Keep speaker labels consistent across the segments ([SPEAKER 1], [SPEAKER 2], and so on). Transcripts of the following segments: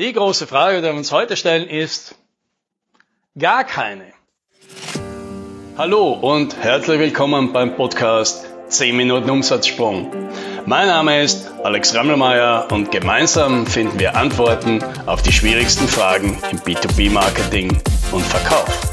[SPEAKER 1] Die große Frage, die wir uns heute stellen, ist gar keine. Hallo und herzlich willkommen beim Podcast 10 Minuten Umsatzsprung. Mein Name ist Alex Rammelmeier und gemeinsam finden wir Antworten auf die schwierigsten Fragen im B2B-Marketing und Verkauf.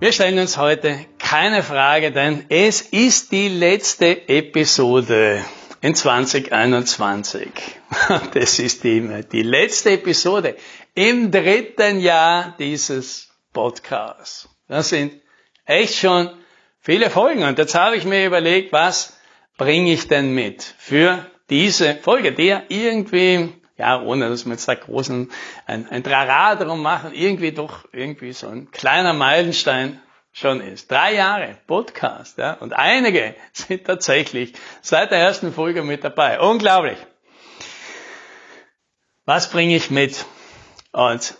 [SPEAKER 1] Wir stellen uns heute keine Frage, denn es ist die letzte Episode in 2021. Das ist die, die letzte Episode im dritten Jahr dieses Podcasts. Das sind echt schon viele Folgen. Und jetzt habe ich mir überlegt, was bringe ich denn mit für diese Folge, die ja irgendwie ja, ohne dass wir jetzt da großen, ein, ein Trara drum machen, irgendwie doch irgendwie so ein kleiner Meilenstein schon ist. Drei Jahre Podcast, ja, und einige sind tatsächlich seit der ersten Folge mit dabei. Unglaublich. Was bringe ich mit? Und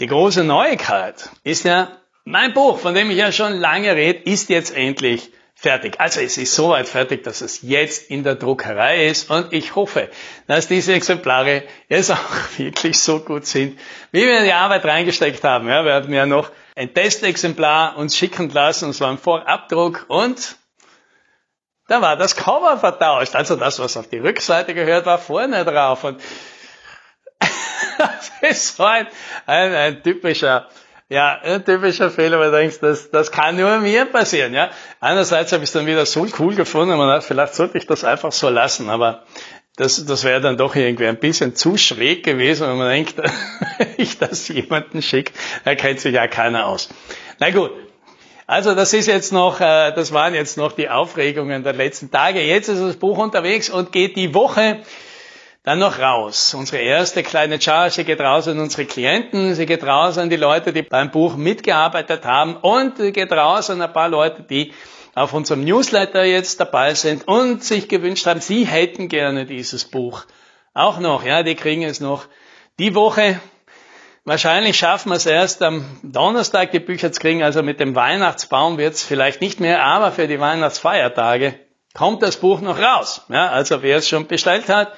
[SPEAKER 1] die große Neuigkeit ist ja, mein Buch, von dem ich ja schon lange rede, ist jetzt endlich fertig. Also es ist soweit fertig, dass es jetzt in der Druckerei ist und ich hoffe, dass diese Exemplare jetzt auch wirklich so gut sind, wie wir in die Arbeit reingesteckt haben. Ja, wir hatten ja noch ein Testexemplar uns schicken lassen, es war ein Vorabdruck und da war das Cover vertauscht. Also das, was auf die Rückseite gehört, war vorne drauf. Und das ist so ein, ein, ein typischer ja, typischer Fehler, weil du denkst, das, das kann nur mir passieren. Ja? Einerseits habe ich es dann wieder so cool gefunden, man hat, vielleicht sollte ich das einfach so lassen, aber das, das wäre dann doch irgendwie ein bisschen zu schräg gewesen, wenn man denkt, ich das jemanden schicke, da kennt sich ja keiner aus. Na gut, also das ist jetzt noch, äh, das waren jetzt noch die Aufregungen der letzten Tage. Jetzt ist das Buch unterwegs und geht die Woche dann noch raus. Unsere erste kleine Charge geht raus an unsere Klienten, sie geht raus an die Leute, die beim Buch mitgearbeitet haben und geht raus an ein paar Leute, die auf unserem Newsletter jetzt dabei sind und sich gewünscht haben, sie hätten gerne dieses Buch auch noch. Ja, die kriegen es noch die Woche. Wahrscheinlich schaffen wir es erst am Donnerstag, die Bücher zu kriegen. Also mit dem Weihnachtsbaum wird es vielleicht nicht mehr, aber für die Weihnachtsfeiertage kommt das Buch noch raus. Ja, also wer es schon bestellt hat,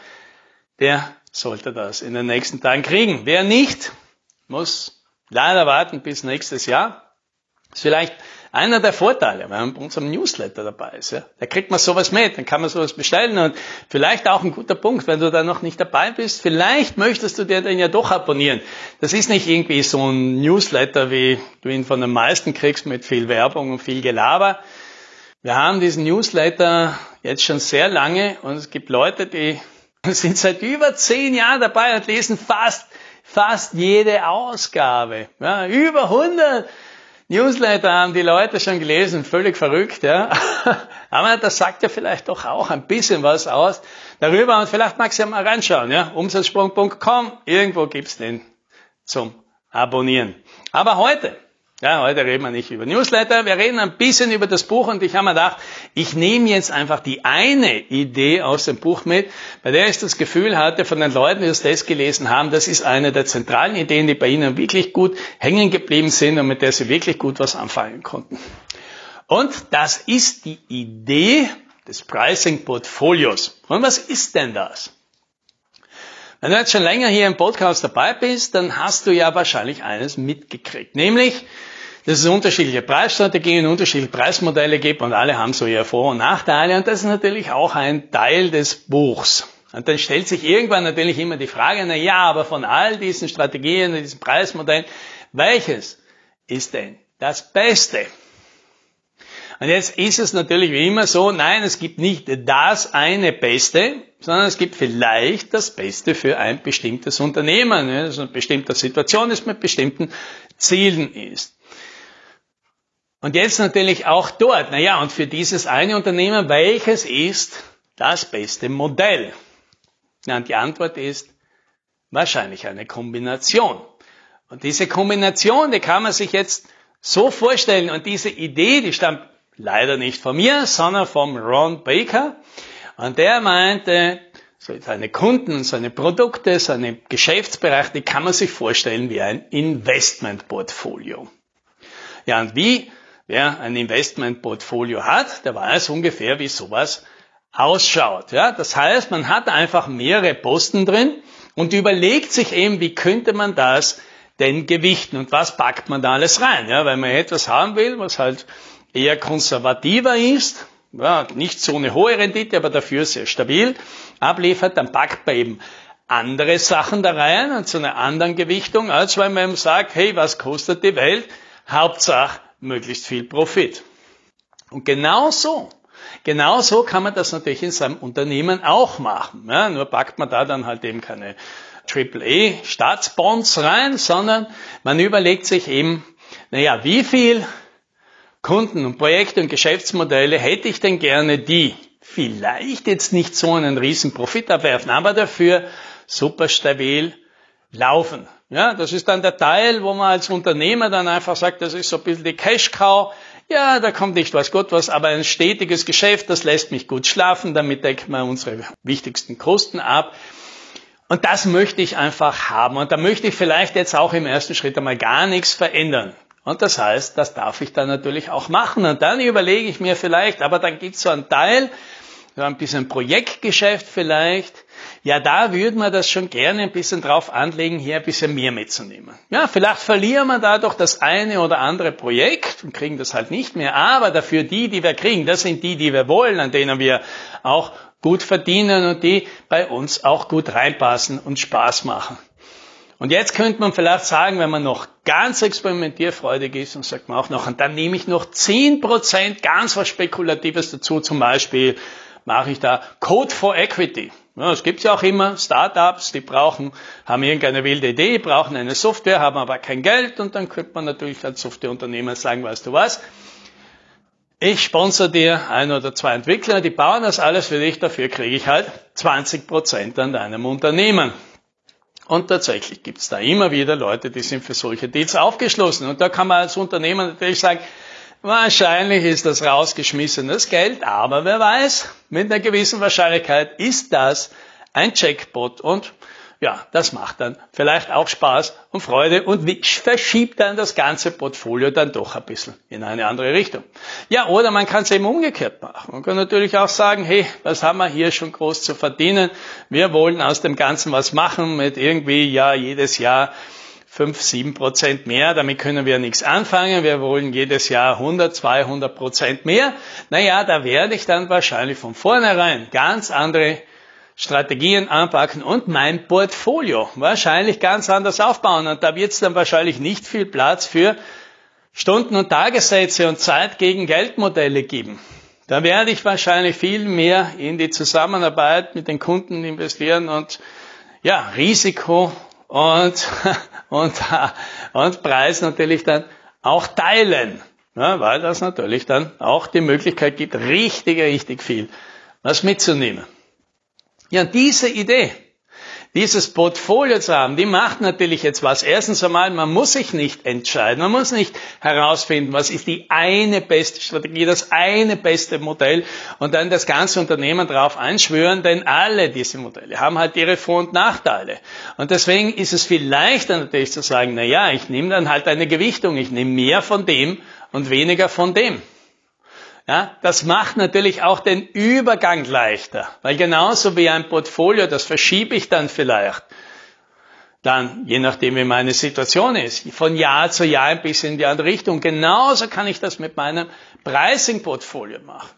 [SPEAKER 1] der sollte das in den nächsten Tagen kriegen. Wer nicht, muss leider warten bis nächstes Jahr. Das ist vielleicht einer der Vorteile, wenn man bei unserem Newsletter dabei ist. Ja. Da kriegt man sowas mit, dann kann man sowas bestellen und vielleicht auch ein guter Punkt, wenn du da noch nicht dabei bist, vielleicht möchtest du dir den ja doch abonnieren. Das ist nicht irgendwie so ein Newsletter, wie du ihn von den meisten kriegst mit viel Werbung und viel Gelaber. Wir haben diesen Newsletter jetzt schon sehr lange und es gibt Leute, die sind seit über zehn Jahren dabei und lesen fast, fast jede Ausgabe. Ja, über 100 Newsletter haben die Leute schon gelesen, völlig verrückt, ja. Aber das sagt ja vielleicht doch auch ein bisschen was aus darüber und vielleicht magst du ja mal reinschauen, ja. Umsatzsprung.com, irgendwo gibt's den zum Abonnieren. Aber heute ja, heute reden wir nicht über Newsletter, wir reden ein bisschen über das Buch und ich habe mir gedacht, ich nehme jetzt einfach die eine Idee aus dem Buch mit, bei der ich das Gefühl hatte von den Leuten, die das gelesen haben, das ist eine der zentralen Ideen, die bei ihnen wirklich gut hängen geblieben sind und mit der sie wirklich gut was anfangen konnten. Und das ist die Idee des Pricing Portfolios. Und was ist denn das? Wenn du jetzt schon länger hier im Podcast dabei bist, dann hast du ja wahrscheinlich eines mitgekriegt, nämlich, dass es unterschiedliche Preisstrategien, unterschiedliche Preismodelle gibt und alle haben so ihre Vor- und Nachteile und das ist natürlich auch ein Teil des Buchs. Und dann stellt sich irgendwann natürlich immer die Frage, na ja, aber von all diesen Strategien und diesen Preismodellen, welches ist denn das Beste? Und jetzt ist es natürlich wie immer so, nein, es gibt nicht das eine Beste, sondern es gibt vielleicht das Beste für ein bestimmtes Unternehmen, das in einer bestimmten Situation ist, mit bestimmten Zielen ist. Und jetzt natürlich auch dort, naja, und für dieses eine Unternehmen, welches ist das beste Modell? Ja, und die Antwort ist wahrscheinlich eine Kombination. Und diese Kombination, die kann man sich jetzt so vorstellen, und diese Idee, die stammt leider nicht von mir, sondern vom Ron Baker. Und der meinte, seine Kunden, seine Produkte, seine Geschäftsbereiche, die kann man sich vorstellen wie ein Investmentportfolio. Ja, und wie wer ein Investmentportfolio hat, der weiß ungefähr, wie sowas ausschaut. Ja, das heißt, man hat einfach mehrere Posten drin und überlegt sich eben, wie könnte man das denn gewichten und was packt man da alles rein? Ja, weil man etwas haben will, was halt eher konservativer ist, ja, nicht so eine hohe Rendite, aber dafür sehr stabil abliefert, dann packt man eben andere Sachen da rein und zu einer anderen Gewichtung, als wenn man eben sagt, hey, was kostet die Welt? Hauptsache möglichst viel Profit. Und genau so, genau so kann man das natürlich in seinem Unternehmen auch machen. Ja, nur packt man da dann halt eben keine AAA Staatsbonds rein, sondern man überlegt sich eben, naja, wie viel Kunden und Projekte und Geschäftsmodelle hätte ich denn gerne, die vielleicht jetzt nicht so einen riesen Profit abwerfen, aber dafür super stabil laufen. Ja, das ist dann der Teil, wo man als Unternehmer dann einfach sagt, das ist so ein bisschen die Cash-Cow. Ja, da kommt nicht was Gott was, aber ein stetiges Geschäft, das lässt mich gut schlafen, damit decken wir unsere wichtigsten Kosten ab. Und das möchte ich einfach haben. Und da möchte ich vielleicht jetzt auch im ersten Schritt einmal gar nichts verändern. Und das heißt, das darf ich dann natürlich auch machen. Und dann überlege ich mir vielleicht, aber dann gibt es so einen Teil, so ein bisschen Projektgeschäft vielleicht, ja, da würde man das schon gerne ein bisschen drauf anlegen, hier ein bisschen mehr mitzunehmen. Ja, vielleicht verlieren wir dadurch das eine oder andere Projekt und kriegen das halt nicht mehr, aber dafür die, die wir kriegen, das sind die, die wir wollen, an denen wir auch gut verdienen und die bei uns auch gut reinpassen und Spaß machen. Und jetzt könnte man vielleicht sagen, wenn man noch ganz experimentierfreudig ist und sagt man auch noch, und dann nehme ich noch 10% ganz was Spekulatives dazu, zum Beispiel mache ich da Code for Equity. Ja, das gibt's ja auch immer, Startups, die brauchen, haben irgendeine wilde Idee, brauchen eine Software, haben aber kein Geld. Und dann könnte man natürlich als Softwareunternehmer sagen, weißt du was, ich sponsor dir ein oder zwei Entwickler, die bauen das alles für dich, dafür kriege ich halt 20 Prozent an deinem Unternehmen. Und tatsächlich gibt's da immer wieder Leute, die sind für solche Deals aufgeschlossen. Und da kann man als Unternehmer natürlich sagen, Wahrscheinlich ist das rausgeschmissenes Geld, aber wer weiß, mit einer gewissen Wahrscheinlichkeit ist das ein Jackpot und ja, das macht dann vielleicht auch Spaß und Freude und verschiebt dann das ganze Portfolio dann doch ein bisschen in eine andere Richtung. Ja, oder man kann es eben umgekehrt machen. Man kann natürlich auch sagen, hey, was haben wir hier schon groß zu verdienen? Wir wollen aus dem Ganzen was machen mit irgendwie, ja, jedes Jahr 5, 7 Prozent mehr. Damit können wir nichts anfangen. Wir wollen jedes Jahr 100, 200 Prozent mehr. Naja, da werde ich dann wahrscheinlich von vornherein ganz andere Strategien anpacken und mein Portfolio wahrscheinlich ganz anders aufbauen. Und da wird es dann wahrscheinlich nicht viel Platz für Stunden- und Tagessätze und Zeit gegen Geldmodelle geben. Da werde ich wahrscheinlich viel mehr in die Zusammenarbeit mit den Kunden investieren und ja, Risiko und, und, und Preis natürlich dann auch teilen, ja, weil das natürlich dann auch die Möglichkeit gibt, richtig, richtig viel was mitzunehmen. Ja, diese Idee, dieses Portfolio zu haben, die macht natürlich jetzt was. Erstens einmal, man muss sich nicht entscheiden, man muss nicht herausfinden, was ist die eine beste Strategie, das eine beste Modell und dann das ganze Unternehmen drauf einschwören, denn alle diese Modelle haben halt ihre Vor- und Nachteile. Und deswegen ist es viel leichter natürlich zu sagen, na ja, ich nehme dann halt eine Gewichtung, ich nehme mehr von dem und weniger von dem. Ja, das macht natürlich auch den Übergang leichter, weil genauso wie ein Portfolio, das verschiebe ich dann vielleicht, dann, je nachdem wie meine Situation ist, von Jahr zu Jahr ein bisschen in die andere Richtung. Genauso kann ich das mit meinem Pricing-Portfolio machen.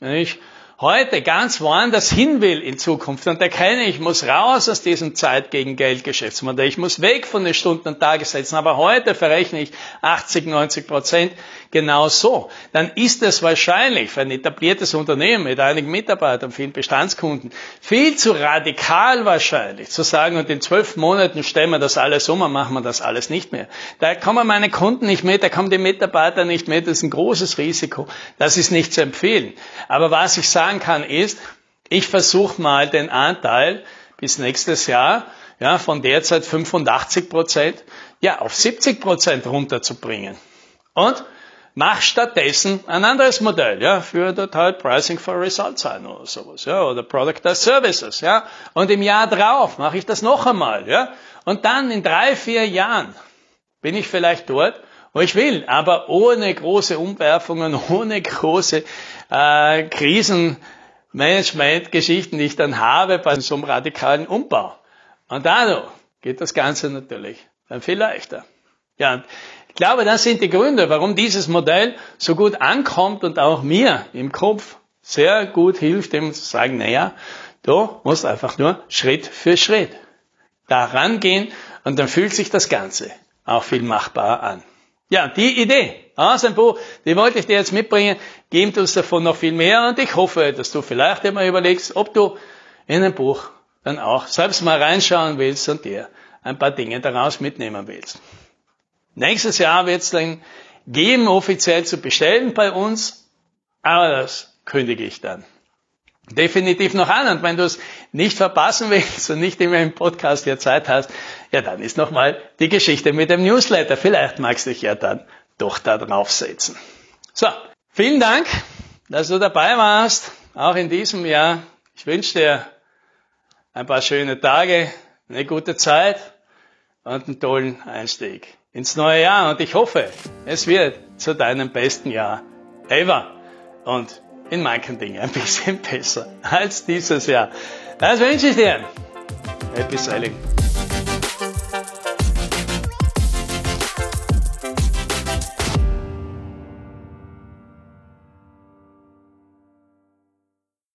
[SPEAKER 1] Ich heute ganz woanders hin will in Zukunft. Und erkenne, ich muss raus aus diesem Zeit gegen Geld Geschäftsmodell, ich muss weg von den Stunden- und Tagessätzen, aber heute verrechne ich 80, 90 Prozent genau so, dann ist es wahrscheinlich für ein etabliertes Unternehmen mit einigen Mitarbeitern, vielen Bestandskunden, viel zu radikal wahrscheinlich zu sagen, und in zwölf Monaten stellen wir das alles um und machen wir das alles nicht mehr. Da kommen meine Kunden nicht mit, da kommen die Mitarbeiter nicht mit, das ist ein großes Risiko, das ist nicht zu empfehlen. Aber was ich sage, sagen kann, ist, ich versuche mal den Anteil bis nächstes Jahr ja, von derzeit 85 Prozent ja, auf 70 Prozent runterzubringen. Und mach stattdessen ein anderes Modell, ja, für halt Pricing for Results ein oder sowas, ja, oder Product as Services, ja. Und im Jahr drauf mache ich das noch einmal, ja. Und dann in drei, vier Jahren bin ich vielleicht dort, wo ich will, aber ohne große Umwerfungen, ohne große äh, Krisenmanagement-Geschichten, die ich dann habe bei so einem radikalen Umbau. Und dadurch geht das Ganze natürlich dann viel leichter. Ja, ich glaube, das sind die Gründe, warum dieses Modell so gut ankommt und auch mir im Kopf sehr gut hilft, dem zu sagen, naja, du musst einfach nur Schritt für Schritt da rangehen und dann fühlt sich das Ganze auch viel machbarer an. Ja, die Idee. Aus dem Buch, die wollte ich dir jetzt mitbringen, gibt uns davon noch viel mehr. Und ich hoffe, dass du vielleicht immer überlegst, ob du in ein Buch dann auch selbst mal reinschauen willst und dir ein paar Dinge daraus mitnehmen willst. Nächstes Jahr wird es dann geben, offiziell zu bestellen bei uns, aber das kündige ich dann definitiv noch an. Und wenn du es nicht verpassen willst und nicht immer im Podcast hier Zeit hast, ja, dann ist nochmal die Geschichte mit dem Newsletter. Vielleicht magst du dich ja dann doch da draufsetzen. So, vielen Dank, dass du dabei warst, auch in diesem Jahr. Ich wünsche dir ein paar schöne Tage, eine gute Zeit und einen tollen Einstieg ins neue Jahr. Und ich hoffe, es wird zu deinem besten Jahr ever. Und in manchen Dingen ein bisschen besser als dieses Jahr. Das wünsche ich dir. Happy Sailing.